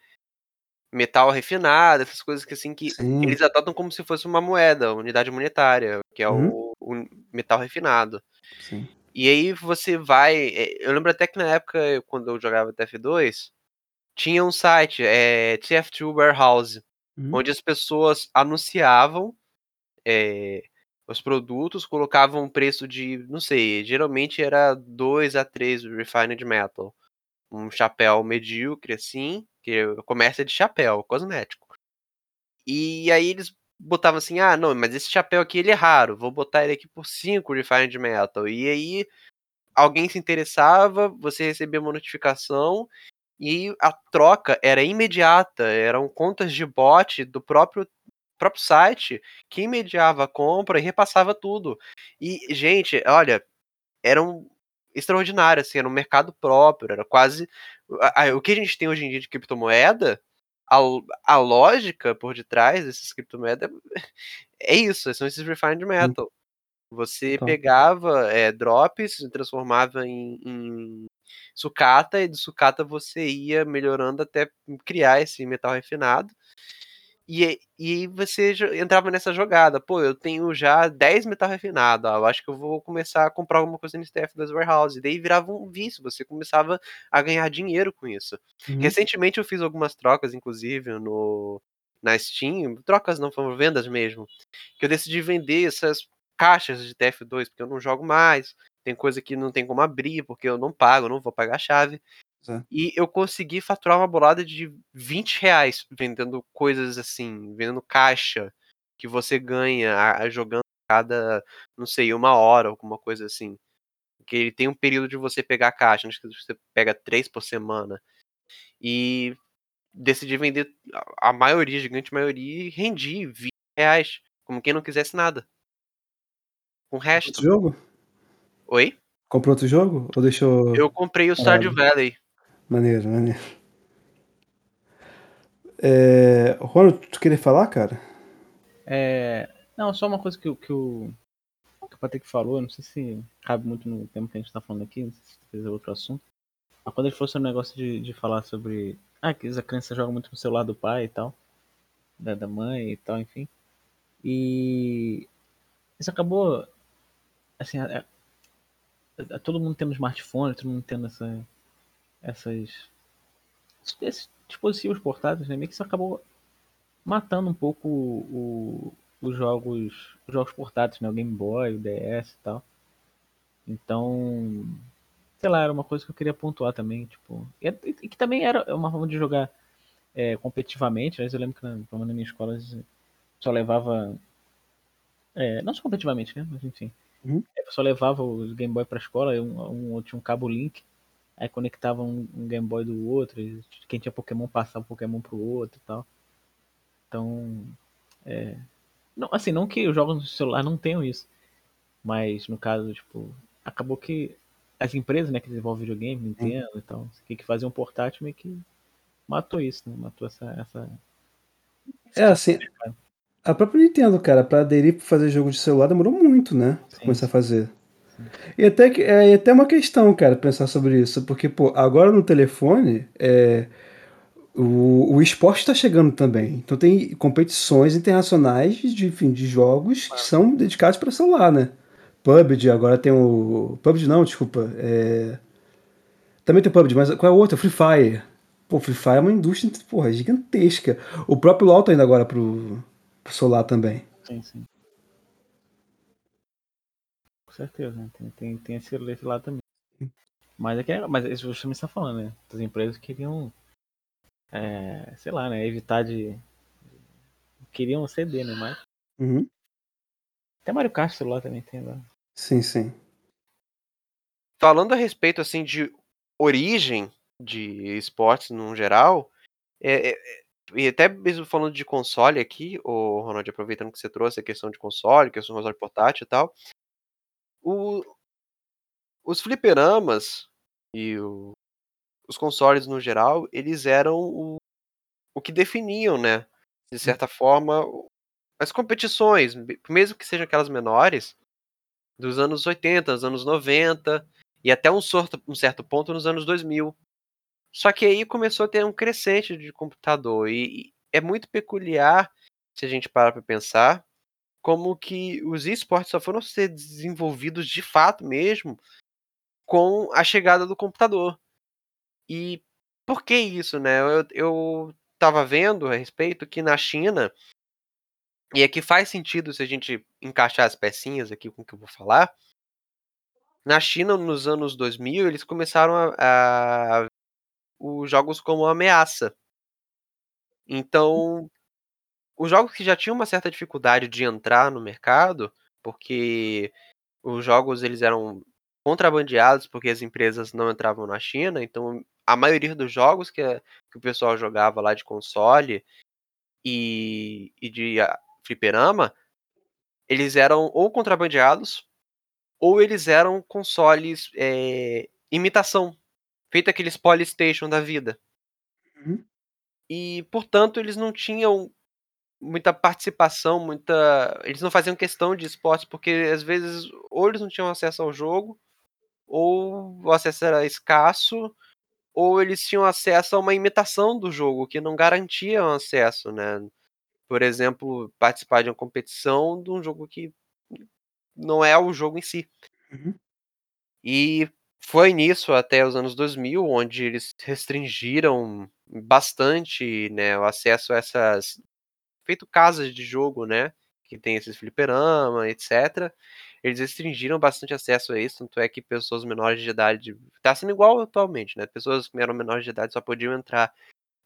Metal refinado, essas coisas que assim que
Sim.
eles adotam como se fosse uma moeda, unidade monetária, que é
Uhum.
o, o metal refinado.
Sim.
E aí você vai. é, Eu lembro até que na época, quando eu jogava TF2, tinha um site, é, TF2 Warehouse,
Uhum.
onde as pessoas anunciavam é, os produtos, colocavam um preço de, não sei, geralmente era 2 a 3 refined metal. Um chapéu medíocre, assim, que o comércio é de chapéu, cosmético. E aí eles botavam assim, ah, não, mas esse chapéu aqui ele é raro, vou botar ele aqui por 5 refined metal. E aí alguém se interessava, você recebia uma notificação e a troca era imediata, eram contas de bot do próprio próprio site que imediava a compra e repassava tudo. E, gente, olha, era um extraordinário, assim, era um mercado próprio, era quase a- a- o que a gente tem hoje em dia de criptomoeda, a, a lógica por detrás dessas criptomoedas (laughs) é isso, são esses refined metal. Você
Total.
pegava é, drops, transformava em, em sucata, e de sucata você ia melhorando até criar esse metal refinado. E, e você entrava nessa jogada. Pô, eu tenho já 10 metal refinado. ah, eu acho que eu vou começar a comprar alguma coisa no STF das Warehouse. E daí virava um vício, você começava a ganhar dinheiro com isso.
Uhum.
Recentemente eu fiz algumas trocas, inclusive, no, na Steam. Trocas não, foram vendas mesmo. Que eu decidi vender essas caixas de TF2, porque eu não jogo mais. Tem coisa que não tem como abrir, porque eu não pago, eu não vou pagar a chave.
É.
E eu consegui faturar uma bolada de 20 reais vendendo coisas assim, vendendo caixa que você ganha a- a- jogando cada, não sei, uma hora, alguma coisa assim. Porque ele tem um período de você pegar a caixa, acho que você pega três por semana. E decidi vender a maioria, a gigante maioria, e rendi 20 reais, como quem não quisesse nada. Com o resto.
Outro jogo?
Oi?
Comprou outro jogo? Ou deixou.
Eu comprei o Stardew. Valley.
Maneiro, maneiro. É... Ronald, tu queria falar, cara?
É, não, só uma coisa que, que, o, que o Patrick falou, não sei se cabe muito no tempo que a gente tá falando aqui, não sei se fez outro assunto. Mas quando ele falou sobre o negócio de, de falar sobre. Ah, que a criança joga muito no celular do pai e tal, da, da mãe e tal, enfim. E isso acabou. Assim, é- é- todo mundo tendo smartphone, todo mundo tendo essa, essas. esses dispositivos portáteis, né? Meio que isso acabou matando um pouco o, o- os jogos os jogos portáteis, né? O Game Boy, o DS e tal. Então, sei lá, era uma coisa que eu queria pontuar também, tipo, e, e que também era uma forma de jogar é, competitivamente, mas eu lembro que na, na minha escola só levava é, não só competitivamente, né? Mas enfim.
Uhum.
Eu só levava os Game Boy pra escola, um, um, tinha um cabo link, aí conectava um, um Game Boy do outro, e quem tinha Pokémon passava Pokémon pro outro e tal. Então, é... Não, assim, não que os jogos no celular não tenham isso, mas no caso, tipo, acabou que as empresas, né, que desenvolvem videogame, Nintendo e tal, que, que faziam portátil meio que matou isso, né? Matou essa, essa...
É assim, a própria Nintendo, cara, pra aderir pra fazer jogo de celular demorou muito, né? Pra
Sim,
começar a fazer. E até, que, é e até uma questão, cara, pensar sobre isso. Porque, pô, agora no telefone, é, o, o esporte tá chegando também. Então tem competições internacionais de, enfim, de jogos que são dedicados para celular, né? PUBG, agora tem o. PUBG não, desculpa. É... Também tem o PUBG, mas qual é o outro? Free Fire. Pô, Free Fire é uma indústria, porra, gigantesca. O próprio LoL tá indo agora pro, pro celular também.
Sim, sim. Com certeza, né? Tem, tem, tem esse, esse lado também. Mas é que é- mas isso você me está falando, né? As empresas queriam, é, sei lá, né? Evitar de. Queriam ceder, né? Mas.
Uhum.
Até Mario Kart celular também tem agora.
Sim, sim.
Falando a respeito assim de origem de esportes no geral, é, é, e até mesmo falando de console aqui, o Ronald, aproveitando que você trouxe a questão de console, questão de console portátil e tal, o, os fliperamas e o- os consoles no geral, eles eram o, o que definiam, né, de certa forma, as competições, me- mesmo que sejam aquelas menores, dos anos 80, dos anos 90 e até um, sorto, um certo ponto nos anos 2000. Só que aí começou a ter um crescente de computador e, e é muito peculiar se a gente parar para pensar como que os esportes só foram ser desenvolvidos de fato mesmo com a chegada do computador. E por que isso, né? Eu, eu tava vendo a respeito que na China, e aqui faz sentido se a gente encaixar as pecinhas aqui com o que eu vou falar. Na China, nos anos 2000, eles começaram a, a os jogos como ameaça. Então, os jogos que já tinham uma certa dificuldade de entrar no mercado, porque os jogos eles eram contrabandeados porque as empresas não entravam na China, então a maioria dos jogos que, que o pessoal jogava lá de console e, e de uh, fliperama, eles eram ou contrabandeados ou eles eram consoles é, imitação, feito aqueles Polystation da vida. Uhum. E, portanto, eles não tinham muita participação, muita. Eles não faziam questão de esportes, porque às vezes ou eles não tinham acesso ao jogo, ou o acesso era escasso, ou eles tinham acesso a uma imitação do jogo, que não garantia o acesso, né? Por exemplo, participar de uma competição de um jogo que não é o jogo em si. Uhum. E foi nisso até os anos 2000, onde eles restringiram bastante né, o acesso a essas feito casas de jogo, né? Que tem esses fliperama, etc. Eles restringiram bastante acesso a isso, tanto é que pessoas menores de idade. Tá sendo igual atualmente, né? Pessoas que eram menores de idade só podiam entrar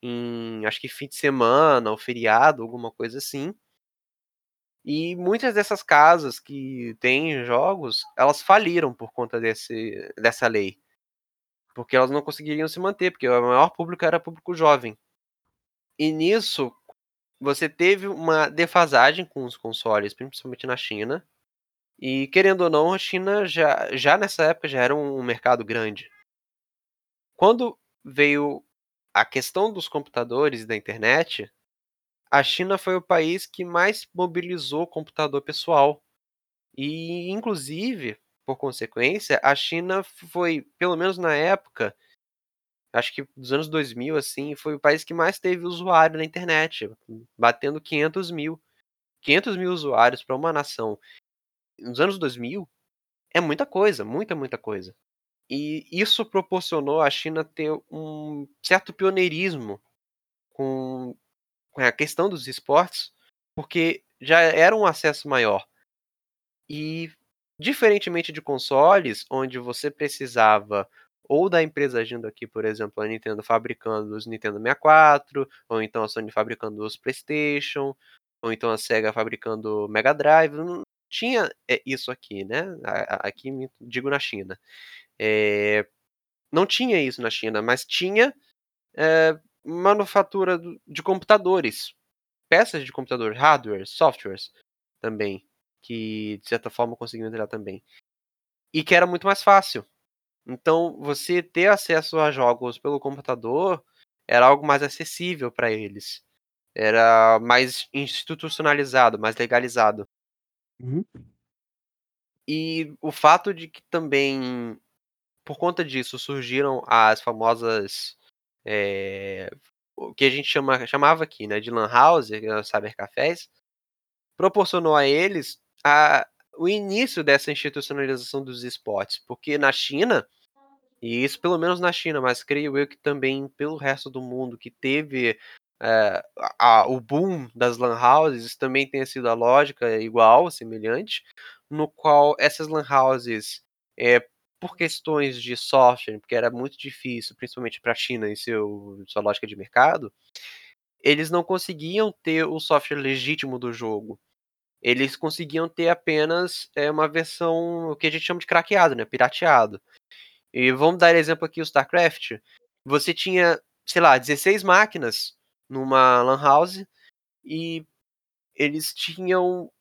em acho que fim de semana ou feriado, alguma coisa assim. E muitas dessas casas que têm jogos, elas faliram por conta desse, dessa lei. Porque elas não conseguiriam se manter, porque o maior público era público jovem. E nisso, você teve uma defasagem com os consoles, principalmente na China. E querendo ou não, a China já, já nessa época já era um mercado grande. Quando veio a questão dos computadores e da internet, a China foi o país que mais mobilizou computador pessoal. E, inclusive, por consequência, a China foi, pelo menos na época, acho que dos anos 2000, assim, foi o país que mais teve usuário na internet, batendo 500 mil. 500 mil usuários para uma nação nos anos 2000 é muita coisa, muita, muita coisa. E isso proporcionou a China ter um certo pioneirismo com, com a questão dos esportes, porque já era um acesso maior. E, diferentemente de consoles, onde você precisava ou da empresa agindo aqui, por exemplo, a Nintendo fabricando os Nintendo 64, ou então a Sony fabricando os PlayStation, ou então a Sega fabricando Mega Drive, não tinha eh, isso aqui, né? Aqui digo na China. É, não tinha isso na China, mas tinha é, manufatura de computadores, peças de computador, hardware, softwares também, que de certa forma conseguiam entrar também. E que era muito mais fácil. Então, você ter acesso a jogos pelo computador era algo mais acessível para eles. Era mais institucionalizado, mais legalizado. Uhum. E o fato de que também, por conta disso, surgiram as famosas. É, o que a gente chama, chamava aqui, né, de Lan House, cybercafés, proporcionou a eles a, o início dessa institucionalização dos esportes, porque na China, e isso pelo menos na China, mas creio eu que também pelo resto do mundo que teve é, a, o boom das lan houses também tenha sido a lógica igual, semelhante, no qual essas lan houses, é, por questões de software, porque era muito difícil, principalmente para a China em seu, sua lógica de mercado, eles não conseguiam ter o software legítimo do jogo eles conseguiam ter apenas é, uma versão, o que a gente chama de craqueado, né, pirateado. E vamos dar exemplo aqui o StarCraft. Você tinha, sei lá, 16 máquinas numa lan house e eles tinham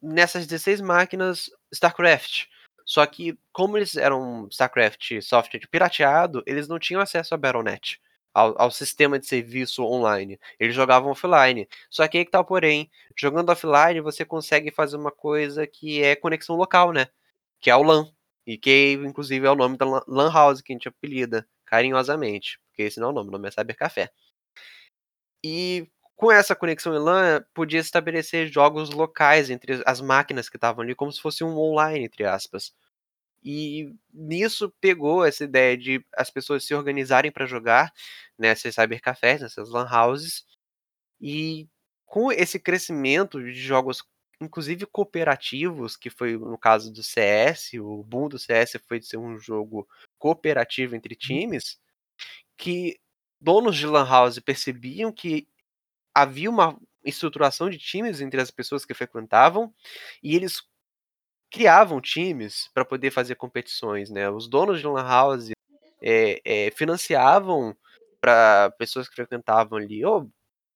nessas 16 máquinas StarCraft. Só que como eles eram StarCraft software pirateado, eles não tinham acesso a Battle.net ao, ao, sistema de serviço online. Eles jogavam offline. Só que aí que tá porém. Jogando offline, você consegue fazer uma coisa que é conexão local, né? que é o LAN. E que, inclusive, é o nome da LAN House que a gente apelida carinhosamente, porque esse não é o nome, o nome é Cybercafé. E com essa conexão em LAN, podia estabelecer jogos locais entre as máquinas que estavam ali, como se fosse um online, entre aspas. E nisso pegou essa ideia de as pessoas se organizarem para jogar nessas cybercafés, nessas lan houses. E com esse crescimento de jogos, inclusive cooperativos, que foi no caso do CS, o boom do CS foi de ser um jogo cooperativo entre uhum. times, que donos de lan house percebiam que havia uma estruturação de times entre as pessoas que frequentavam e eles criavam times para poder fazer competições, né? Os donos de lan house é, é, financiavam para pessoas que frequentavam ali, oh,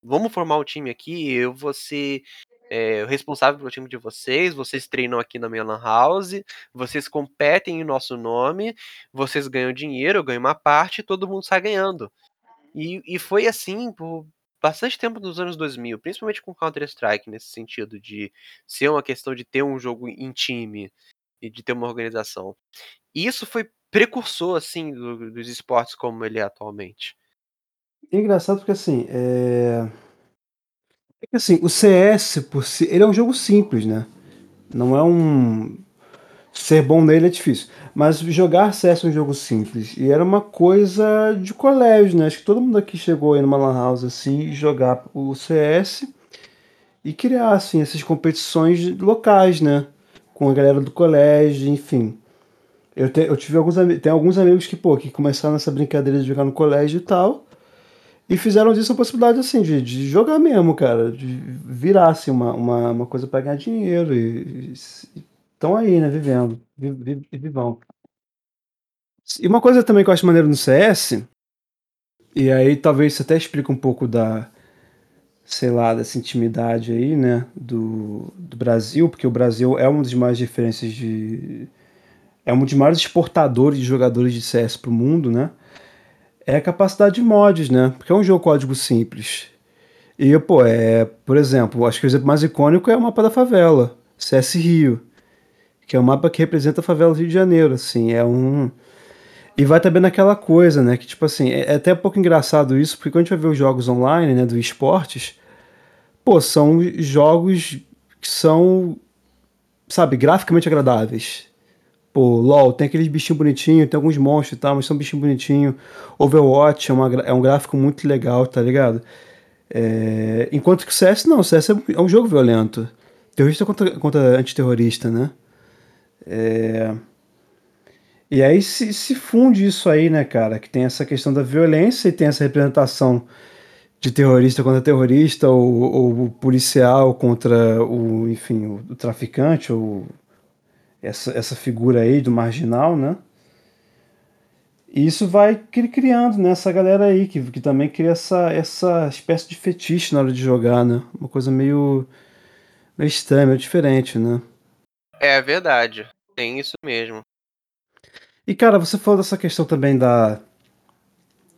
vamos formar um time aqui, eu vou ser é, responsável pelo time de vocês, vocês treinam aqui na minha lan house, vocês competem em nosso nome, vocês ganham dinheiro, eu ganho uma parte, todo mundo sai ganhando. E, e foi assim por bastante tempo nos anos 2000, principalmente com Counter-Strike, nesse sentido de ser uma questão de ter um jogo em time e de ter uma organização. E isso foi precursor, assim, do, dos esportes como ele é atualmente.
É engraçado porque, assim, é... é que, assim, o CS, por si, ele é um jogo simples, né? Não é um ser bom nele é difícil. Mas jogar CS é um jogo simples. E era uma coisa de colégio, né? Acho que todo mundo aqui chegou aí numa Lan House assim, jogar o CS e criar assim, essas competições locais, né? Com a galera do colégio, enfim. Eu, te, eu tive alguns tem alguns amigos que, pô, que começaram essa brincadeira de jogar no colégio e tal. E fizeram disso uma possibilidade assim, de, de jogar mesmo, cara. De virar assim, uma, uma, uma coisa pra ganhar dinheiro. E, e estão aí, né, vivendo. Viv, vivão. E uma coisa também que eu acho maneiro no CS, e aí talvez isso até explique um pouco da, sei lá, dessa intimidade aí, né, do, do Brasil, porque o Brasil é uma das maiores diferenças de. É um dos maiores exportadores de jogadores de CS pro mundo, né? É a capacidade de mods, né? Porque é um jogo código simples. E, pô, é, por exemplo, acho que o exemplo mais icônico é o mapa da favela, CS Rio que é o mapa que representa a favela do Rio de Janeiro, assim, é um... E vai também naquela coisa, né, que tipo assim, é, é até um pouco engraçado isso, porque quando a gente vai ver os jogos online, né, do esportes, pô, são jogos que são, sabe, graficamente agradáveis. Pô, LoL, tem aqueles bichinhos bonitinhos, tem alguns monstros e tal, mas são bichinhos bonitinhos. Overwatch é, uma, é um gráfico muito legal, tá ligado? É, enquanto que o CS não, o CS é, é um jogo violento. Terrorista contra, contra antiterrorista, né? É... E aí se, se funde isso aí, né, cara? Que tem essa questão da violência e tem essa representação de terrorista contra terrorista, ou, ou policial contra o, enfim, o, o traficante, ou essa, essa figura aí do marginal, né? E isso vai criando, né, essa galera aí, que, que também cria essa, essa espécie de fetiche na hora de jogar, né? Uma coisa meio, meio estranha, meio diferente, né?
É verdade. Tem isso mesmo.
E cara, você falou dessa questão também da.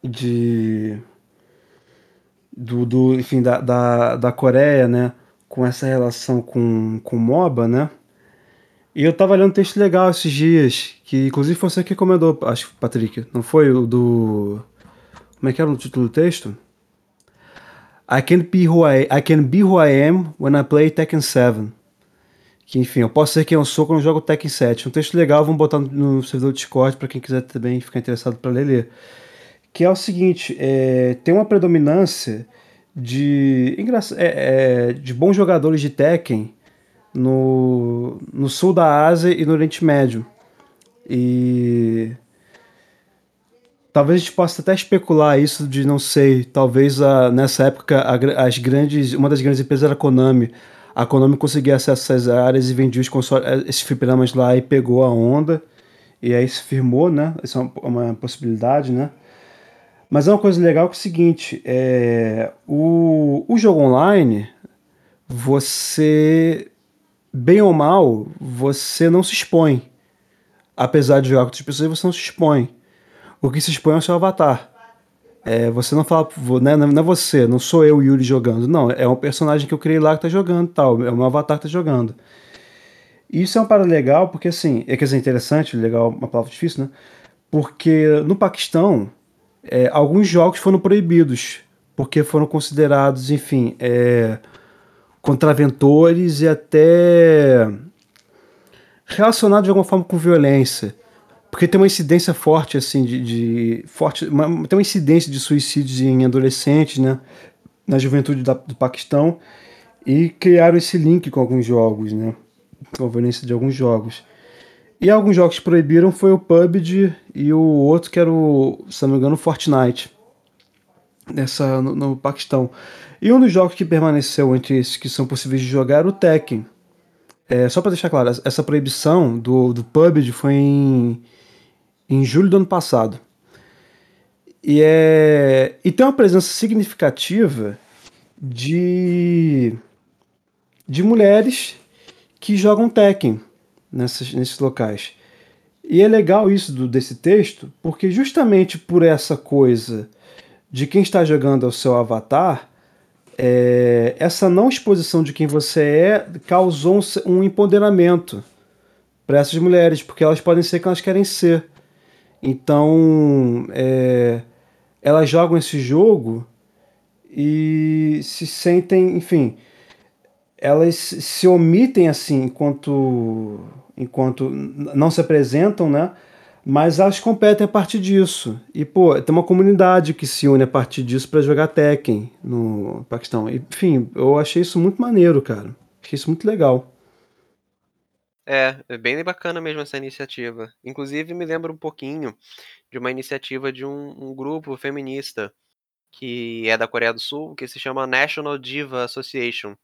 De. Do, do enfim, da, da, da Coreia, né? Com essa relação com, com MOBA, né? E eu tava lendo um texto legal esses dias, que inclusive foi você que recomendou, acho, Patrick. Não foi o do. Como é que era o título do texto? I can be who I, I can be who I am when I play Tekken 7 que enfim, eu posso ser quem eu sou quando eu jogo Tekken 7. Um texto legal, vamos botar no servidor do Discord para quem quiser também ficar interessado para ler, ler. Que é o seguinte, é, tem uma predominância de, é, é, de bons jogadores de Tekken no, no sul da Ásia e no Oriente Médio. E talvez a gente possa até especular isso de não sei, talvez a, nessa época a, as grandes, uma das grandes empresas era a Konami a Konami conseguia acesso a essas áreas e vendia os consoles, eh, esses fliperamas lá e pegou a onda. E aí se firmou, né? Isso é uma, possibilidade, né? Mas é uma coisa legal que é o seguinte, é, o, o jogo online, você, bem ou mal, você não se expõe. Apesar de jogar com outras pessoas, você não se expõe. O que se expõe é o seu avatar. É, você não fala, né, não é você, não sou eu, Yuri, jogando. Não, é um personagem que eu criei lá que tá jogando tal. É meu avatar que tá jogando. Isso é uma parada legal, porque assim, é quer dizer, interessante, legal, uma palavra difícil, né? Porque no Paquistão, é, alguns jogos foram proibidos, porque foram considerados, enfim, é, contraventores e até relacionados de alguma forma com violência. Porque tem uma incidência forte, assim, de. de forte, uma, tem uma incidência de suicídios em adolescentes, né? Na juventude da, do Paquistão. E criaram esse link com alguns jogos, né? Com a violência de alguns jogos. E alguns jogos que proibiram foi o PUBG e o outro que era o, se não me engano, o Fortnite. Nessa, no, no Paquistão. E um dos jogos que permaneceu entre esses que são possíveis de jogar era o Tekken. É, só para deixar claro, essa proibição do, do PUBG foi em, em julho do ano passado. E, é, e tem uma presença significativa de, de mulheres que jogam Tekken nessas, nesses locais. E é legal isso do, desse texto, porque justamente por essa coisa de quem está jogando ao seu avatar, é, essa não exposição de quem você é causou um, um empoderamento para essas mulheres, porque elas podem ser quem elas querem ser. Então, é, elas jogam esse jogo e se sentem, enfim, elas se omitem assim enquanto enquanto não se apresentam, né? Mas elas competem a partir disso. E, pô, tem uma comunidade que se une a partir disso para jogar Tekken no Paquistão. Enfim, eu achei isso muito maneiro, cara. Achei isso muito legal.
É, é bem bacana mesmo essa iniciativa. Inclusive, me lembra um pouquinho de uma iniciativa de um, um grupo feminista que é da Coreia do Sul, que se chama National Diva Association.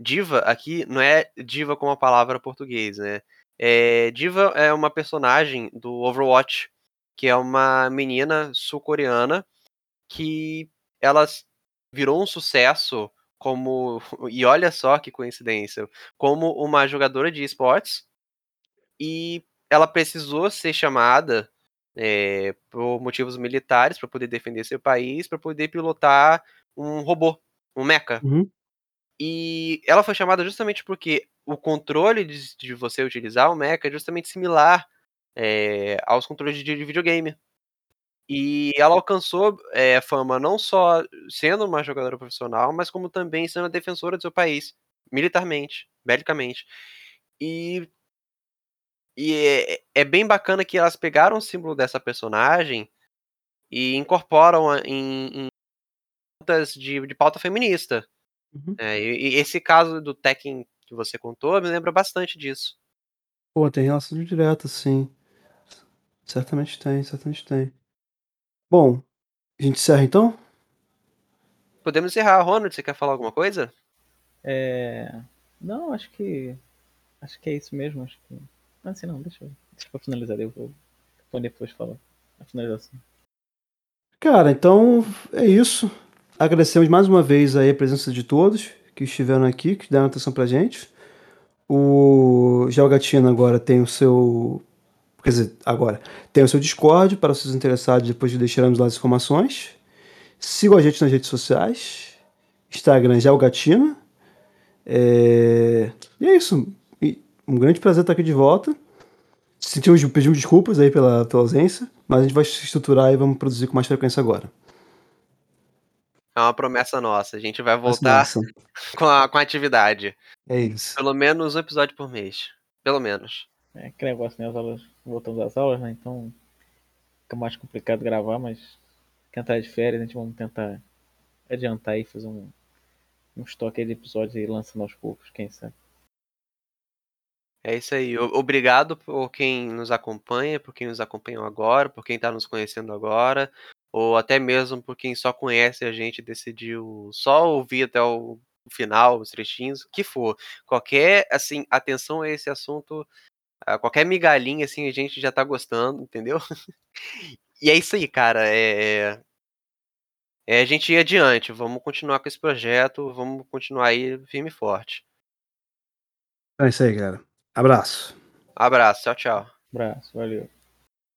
Diva aqui não é diva como a palavra portuguesa, né? É, Diva é uma personagem do Overwatch, que é uma menina sul-coreana que ela virou um sucesso como (laughs) e olha só que coincidência, como uma jogadora de esportes e ela precisou ser chamada é, por motivos militares para poder defender seu país, para poder pilotar um robô, um mecha.
Uhum.
E ela foi chamada justamente porque o controle de, de você utilizar o mecha é justamente similar é, aos controles de, de, videogame. E ela alcançou é, fama não só sendo uma jogadora profissional, mas como também sendo a defensora do seu país, militarmente, belicamente. E, e é, é bem bacana que elas pegaram o símbolo dessa personagem e incorporam em, em de, de pauta feminista. Uhum. É, e, e, esse caso do Tekken que você contou me lembra bastante disso.
Pô, tem relação direta, sim. Certamente tem, certamente tem. Bom, a gente encerra então?
Podemos encerrar. Ronald, você quer falar alguma coisa?
É... Não, acho que. Acho que é isso mesmo. Acho que. Não, assim não, deixa eu. Deixa eu finalizar. Eu vou, vou depois falar a finalização.
Cara, então é isso. Agradecemos mais uma vez aí a presença de todos que estiveram aqui, que deram atenção pra gente. O Gelgatina agora tem o seu. Quer dizer, agora tem o seu Discord para os interessados, depois deixaremos lá as informações. Sigam a gente nas redes sociais. Instagram Gelgatina. É... E é isso. Um grande prazer estar aqui de volta. Sentimos, pedimos desculpas aí pela, pela ausência, mas a gente vai se estruturar e vamos produzir com mais frequência agora.
É uma promessa nossa. A gente vai voltar (laughs) com a, com a atividade.
É isso.
Pelo menos um episódio por mês. Pelo menos.
É que negócio, né? As aulas, voltamos às aulas, né? Então fica mais complicado gravar, mas quem tá de férias, a gente vamos tentar adiantar e fazer um, um estoque de episódios e lançando aos poucos, quem sabe.
É isso aí. Obrigado por quem nos acompanha, por quem nos acompanhou agora, por quem está nos conhecendo agora ou até mesmo por quem só conhece a gente decidiu só ouvir até o final, os trechinhos, o que for. Qualquer, assim, atenção a esse assunto, qualquer migalhinha, assim, a gente já tá gostando, entendeu? e é isso aí, cara, é... é a gente ir adiante, vamos continuar com esse projeto, vamos continuar aí firme e forte.
É isso aí, cara. Abraço.
Abraço, tchau, tchau.
Abraço, valeu.